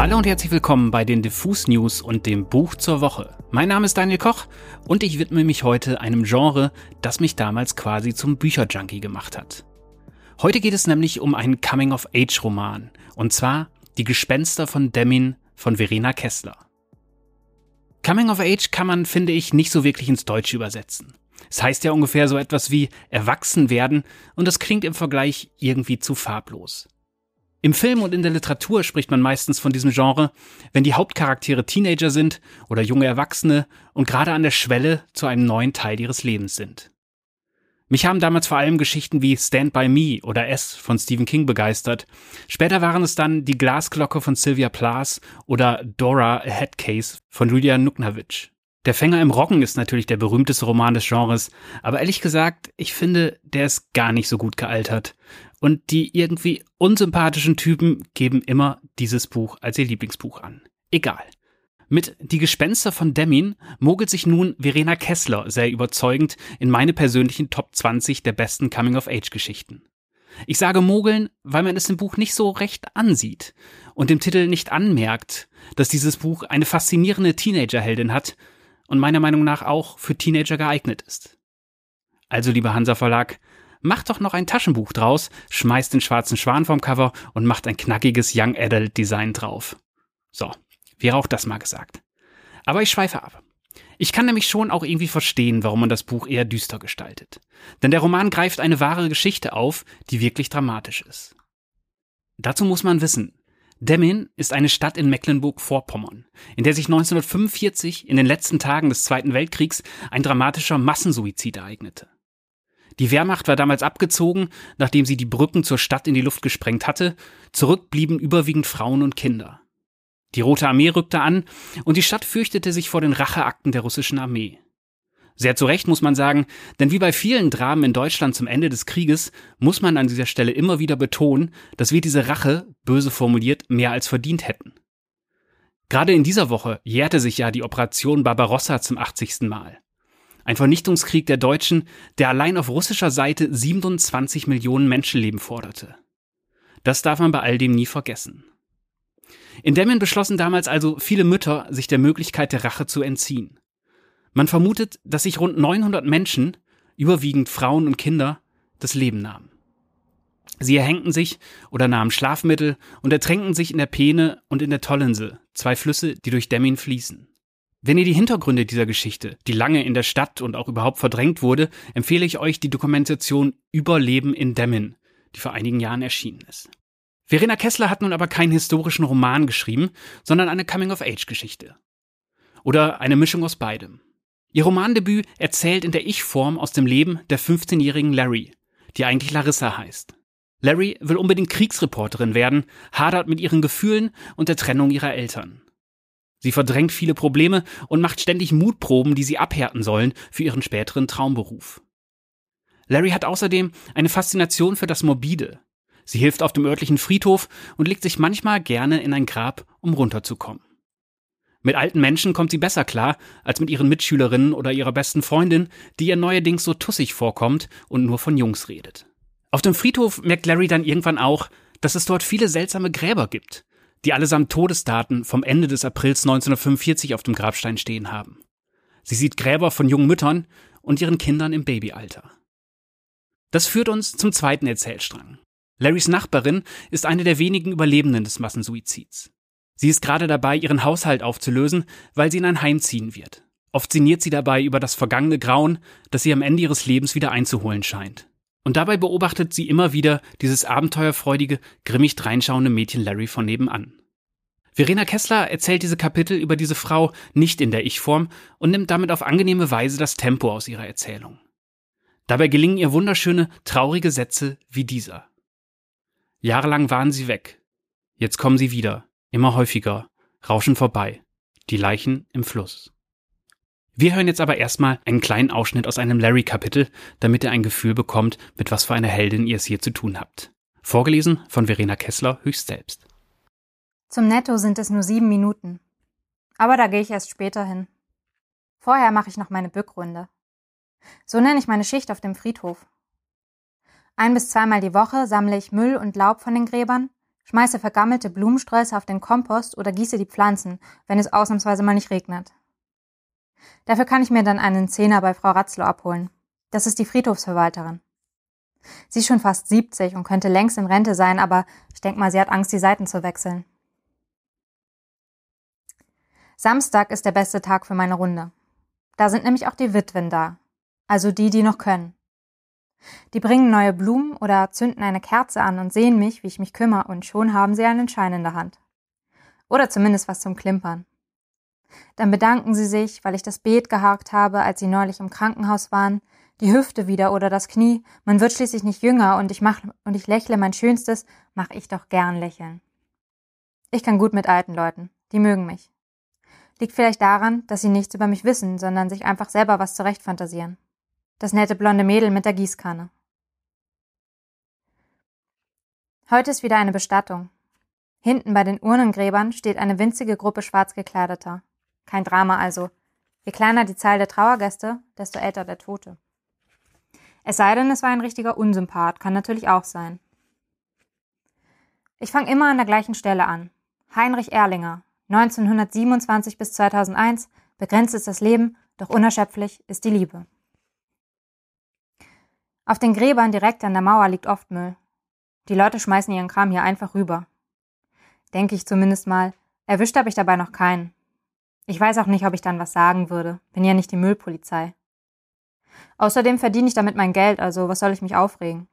Hallo und herzlich willkommen bei den Diffus News und dem Buch zur Woche. Mein Name ist Daniel Koch und ich widme mich heute einem Genre, das mich damals quasi zum Bücherjunkie gemacht hat. Heute geht es nämlich um einen Coming-of-Age-Roman und zwar Die Gespenster von Demin von Verena Kessler. Coming of Age kann man, finde ich, nicht so wirklich ins Deutsche übersetzen. Es heißt ja ungefähr so etwas wie erwachsen werden und das klingt im Vergleich irgendwie zu farblos. Im Film und in der Literatur spricht man meistens von diesem Genre, wenn die Hauptcharaktere Teenager sind oder junge Erwachsene und gerade an der Schwelle zu einem neuen Teil ihres Lebens sind. Mich haben damals vor allem Geschichten wie Stand By Me oder S von Stephen King begeistert. Später waren es dann Die Glasglocke von Sylvia Plath oder Dora A Headcase von Julia Nuknavitch. Der Fänger im Roggen ist natürlich der berühmteste Roman des Genres, aber ehrlich gesagt, ich finde, der ist gar nicht so gut gealtert. Und die irgendwie unsympathischen Typen geben immer dieses Buch als ihr Lieblingsbuch an. Egal. Mit Die Gespenster von Demin mogelt sich nun Verena Kessler sehr überzeugend in meine persönlichen Top 20 der besten Coming-of-Age-Geschichten. Ich sage mogeln, weil man es im Buch nicht so recht ansieht und dem Titel nicht anmerkt, dass dieses Buch eine faszinierende Teenagerheldin hat und meiner Meinung nach auch für Teenager geeignet ist. Also, lieber Hansa Verlag, macht doch noch ein Taschenbuch draus, schmeißt den schwarzen Schwan vom Cover und macht ein knackiges Young Adult Design drauf. So, Wäre auch das mal gesagt. Aber ich schweife ab. Ich kann nämlich schon auch irgendwie verstehen, warum man das Buch eher düster gestaltet. Denn der Roman greift eine wahre Geschichte auf, die wirklich dramatisch ist. Dazu muss man wissen, Demmin ist eine Stadt in Mecklenburg-Vorpommern, in der sich 1945 in den letzten Tagen des Zweiten Weltkriegs ein dramatischer Massensuizid ereignete. Die Wehrmacht war damals abgezogen, nachdem sie die Brücken zur Stadt in die Luft gesprengt hatte, zurück blieben überwiegend Frauen und Kinder. Die Rote Armee rückte an und die Stadt fürchtete sich vor den Racheakten der russischen Armee. Sehr zu Recht muss man sagen, denn wie bei vielen Dramen in Deutschland zum Ende des Krieges muss man an dieser Stelle immer wieder betonen, dass wir diese Rache, böse formuliert, mehr als verdient hätten. Gerade in dieser Woche jährte sich ja die Operation Barbarossa zum 80. Mal. Ein Vernichtungskrieg der Deutschen, der allein auf russischer Seite 27 Millionen Menschenleben forderte. Das darf man bei all dem nie vergessen. In Demmin beschlossen damals also viele Mütter, sich der Möglichkeit der Rache zu entziehen. Man vermutet, dass sich rund 900 Menschen, überwiegend Frauen und Kinder, das Leben nahmen. Sie erhängten sich oder nahmen Schlafmittel und ertränkten sich in der Peene und in der Tollense, zwei Flüsse, die durch Demmin fließen. Wenn ihr die Hintergründe dieser Geschichte, die lange in der Stadt und auch überhaupt verdrängt wurde, empfehle ich euch die Dokumentation Überleben in Demmin, die vor einigen Jahren erschienen ist. Verena Kessler hat nun aber keinen historischen Roman geschrieben, sondern eine Coming-of-Age-Geschichte. Oder eine Mischung aus beidem. Ihr Romandebüt erzählt in der Ich-Form aus dem Leben der 15-jährigen Larry, die eigentlich Larissa heißt. Larry will unbedingt Kriegsreporterin werden, hadert mit ihren Gefühlen und der Trennung ihrer Eltern. Sie verdrängt viele Probleme und macht ständig Mutproben, die sie abhärten sollen für ihren späteren Traumberuf. Larry hat außerdem eine Faszination für das Morbide, Sie hilft auf dem örtlichen Friedhof und legt sich manchmal gerne in ein Grab, um runterzukommen. Mit alten Menschen kommt sie besser klar als mit ihren Mitschülerinnen oder ihrer besten Freundin, die ihr neuerdings so tussig vorkommt und nur von Jungs redet. Auf dem Friedhof merkt Larry dann irgendwann auch, dass es dort viele seltsame Gräber gibt, die allesamt Todesdaten vom Ende des Aprils 1945 auf dem Grabstein stehen haben. Sie sieht Gräber von jungen Müttern und ihren Kindern im Babyalter. Das führt uns zum zweiten Erzählstrang. Larrys Nachbarin ist eine der wenigen Überlebenden des Massensuizids. Sie ist gerade dabei, ihren Haushalt aufzulösen, weil sie in ein Heim ziehen wird. Oft sinniert sie dabei über das vergangene Grauen, das sie am Ende ihres Lebens wieder einzuholen scheint. Und dabei beobachtet sie immer wieder dieses abenteuerfreudige, grimmig dreinschauende Mädchen Larry von nebenan. Verena Kessler erzählt diese Kapitel über diese Frau nicht in der Ich-Form und nimmt damit auf angenehme Weise das Tempo aus ihrer Erzählung. Dabei gelingen ihr wunderschöne, traurige Sätze wie dieser. Jahrelang waren sie weg. Jetzt kommen sie wieder, immer häufiger, rauschen vorbei. Die Leichen im Fluss. Wir hören jetzt aber erstmal einen kleinen Ausschnitt aus einem Larry-Kapitel, damit ihr ein Gefühl bekommt, mit was für einer Heldin ihr es hier zu tun habt. Vorgelesen von Verena Kessler höchst selbst. Zum Netto sind es nur sieben Minuten. Aber da gehe ich erst später hin. Vorher mache ich noch meine Bückrunde. So nenne ich meine Schicht auf dem Friedhof. Ein bis zweimal die Woche sammle ich Müll und Laub von den Gräbern, schmeiße vergammelte Blumensträuße auf den Kompost oder gieße die Pflanzen, wenn es ausnahmsweise mal nicht regnet. Dafür kann ich mir dann einen Zehner bei Frau Ratzlow abholen. Das ist die Friedhofsverwalterin. Sie ist schon fast 70 und könnte längst in Rente sein, aber ich denke mal, sie hat Angst, die Seiten zu wechseln. Samstag ist der beste Tag für meine Runde. Da sind nämlich auch die Witwen da. Also die, die noch können. Die bringen neue Blumen oder zünden eine Kerze an und sehen mich, wie ich mich kümmere, und schon haben sie einen Schein in der Hand. Oder zumindest was zum Klimpern. Dann bedanken sie sich, weil ich das Beet gehakt habe, als sie neulich im Krankenhaus waren, die Hüfte wieder oder das Knie. Man wird schließlich nicht jünger und ich mach, und ich lächle mein Schönstes, mach ich doch gern lächeln. Ich kann gut mit alten Leuten. Die mögen mich. Liegt vielleicht daran, dass sie nichts über mich wissen, sondern sich einfach selber was zurechtfantasieren. Das nette blonde Mädel mit der Gießkanne. Heute ist wieder eine Bestattung. Hinten bei den Urnengräbern steht eine winzige Gruppe Schwarzgekleideter. Kein Drama also. Je kleiner die Zahl der Trauergäste, desto älter der Tote. Es sei denn, es war ein richtiger Unsympath, kann natürlich auch sein. Ich fange immer an der gleichen Stelle an. Heinrich Erlinger, 1927 bis 2001, begrenzt ist das Leben, doch unerschöpflich ist die Liebe. Auf den Gräbern direkt an der Mauer liegt oft Müll. Die Leute schmeißen ihren Kram hier einfach rüber. Denke ich zumindest mal. Erwischt habe ich dabei noch keinen. Ich weiß auch nicht, ob ich dann was sagen würde. Bin ja nicht die Müllpolizei. Außerdem verdiene ich damit mein Geld, also was soll ich mich aufregen?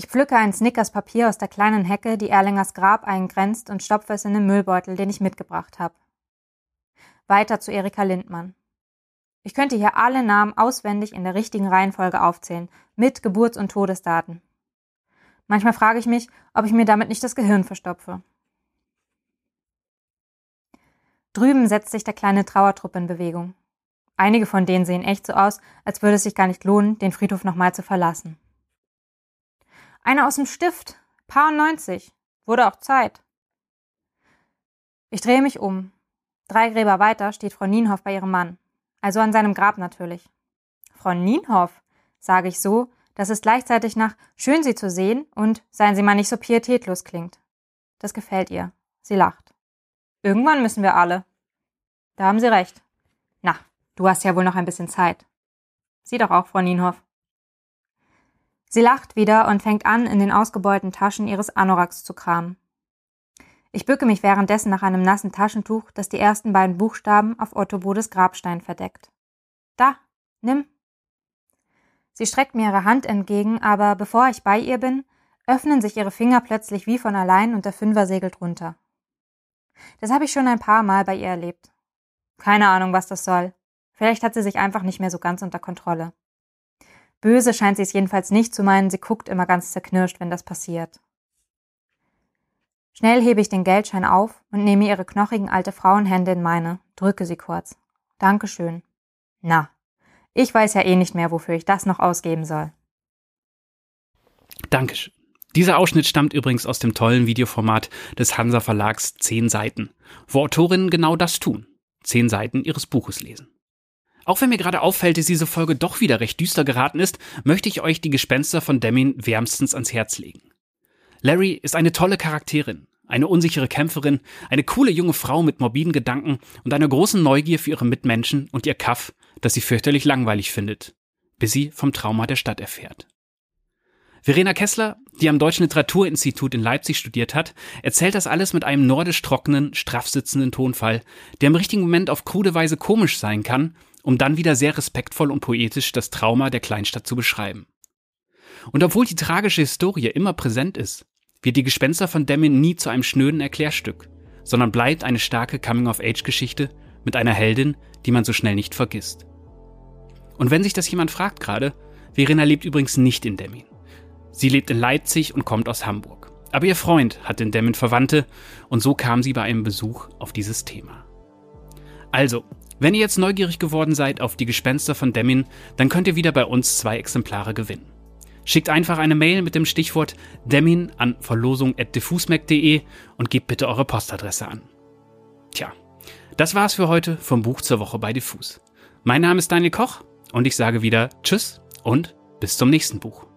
Ich pflücke ein Snickers Papier aus der kleinen Hecke, die Erlingers Grab eingrenzt und stopfe es in den Müllbeutel, den ich mitgebracht habe. Weiter zu Erika Lindmann. Ich könnte hier alle Namen auswendig in der richtigen Reihenfolge aufzählen, mit Geburts- und Todesdaten. Manchmal frage ich mich, ob ich mir damit nicht das Gehirn verstopfe. Drüben setzt sich der kleine Trauertrupp in Bewegung. Einige von denen sehen echt so aus, als würde es sich gar nicht lohnen, den Friedhof nochmal zu verlassen. Einer aus dem Stift, Paar 90, wurde auch Zeit. Ich drehe mich um. Drei Gräber weiter steht Frau Nienhoff bei ihrem Mann. Also an seinem Grab natürlich. Frau Nienhoff, sage ich so, dass es gleichzeitig nach schön Sie zu sehen und seien Sie mal nicht so pietätlos klingt. Das gefällt ihr. Sie lacht. Irgendwann müssen wir alle. Da haben Sie recht. Na, du hast ja wohl noch ein bisschen Zeit. Sie doch auch, Frau Nienhoff. Sie lacht wieder und fängt an, in den ausgebeulten Taschen ihres Anoraks zu kramen. Ich bücke mich währenddessen nach einem nassen Taschentuch, das die ersten beiden Buchstaben auf Otto Bodes Grabstein verdeckt. Da, nimm. Sie streckt mir ihre Hand entgegen, aber bevor ich bei ihr bin, öffnen sich ihre Finger plötzlich wie von allein und der Fünfer segelt runter. Das habe ich schon ein paar Mal bei ihr erlebt. Keine Ahnung, was das soll. Vielleicht hat sie sich einfach nicht mehr so ganz unter Kontrolle. Böse scheint sie es jedenfalls nicht zu meinen, sie guckt immer ganz zerknirscht, wenn das passiert. Schnell hebe ich den Geldschein auf und nehme ihre knochigen alte Frauenhände in meine, drücke sie kurz. Dankeschön. Na, ich weiß ja eh nicht mehr, wofür ich das noch ausgeben soll. Dankeschön. Dieser Ausschnitt stammt übrigens aus dem tollen Videoformat des Hansa Verlags 10 Seiten, wo Autorinnen genau das tun. 10 Seiten ihres Buches lesen. Auch wenn mir gerade auffällt, dass diese Folge doch wieder recht düster geraten ist, möchte ich euch die Gespenster von Demmin wärmstens ans Herz legen. Larry ist eine tolle Charakterin, eine unsichere Kämpferin, eine coole junge Frau mit morbiden Gedanken und einer großen Neugier für ihre Mitmenschen und ihr Kaff, das sie fürchterlich langweilig findet, bis sie vom Trauma der Stadt erfährt. Verena Kessler, die am Deutschen Literaturinstitut in Leipzig studiert hat, erzählt das alles mit einem nordisch trockenen, straff sitzenden Tonfall, der im richtigen Moment auf krude Weise komisch sein kann, um dann wieder sehr respektvoll und poetisch das Trauma der Kleinstadt zu beschreiben. Und obwohl die tragische Historie immer präsent ist, wird die Gespenster von Demmin nie zu einem schnöden Erklärstück, sondern bleibt eine starke Coming-of-Age-Geschichte mit einer Heldin, die man so schnell nicht vergisst. Und wenn sich das jemand fragt gerade, Verena lebt übrigens nicht in Demmin. Sie lebt in Leipzig und kommt aus Hamburg. Aber ihr Freund hat in Demmin Verwandte und so kam sie bei einem Besuch auf dieses Thema. Also, wenn ihr jetzt neugierig geworden seid auf die Gespenster von Demmin, dann könnt ihr wieder bei uns zwei Exemplare gewinnen. Schickt einfach eine Mail mit dem Stichwort Demin an verlosung.diffusmac.de und gebt bitte eure Postadresse an. Tja, das war's für heute vom Buch zur Woche bei Diffus. Mein Name ist Daniel Koch und ich sage wieder Tschüss und bis zum nächsten Buch.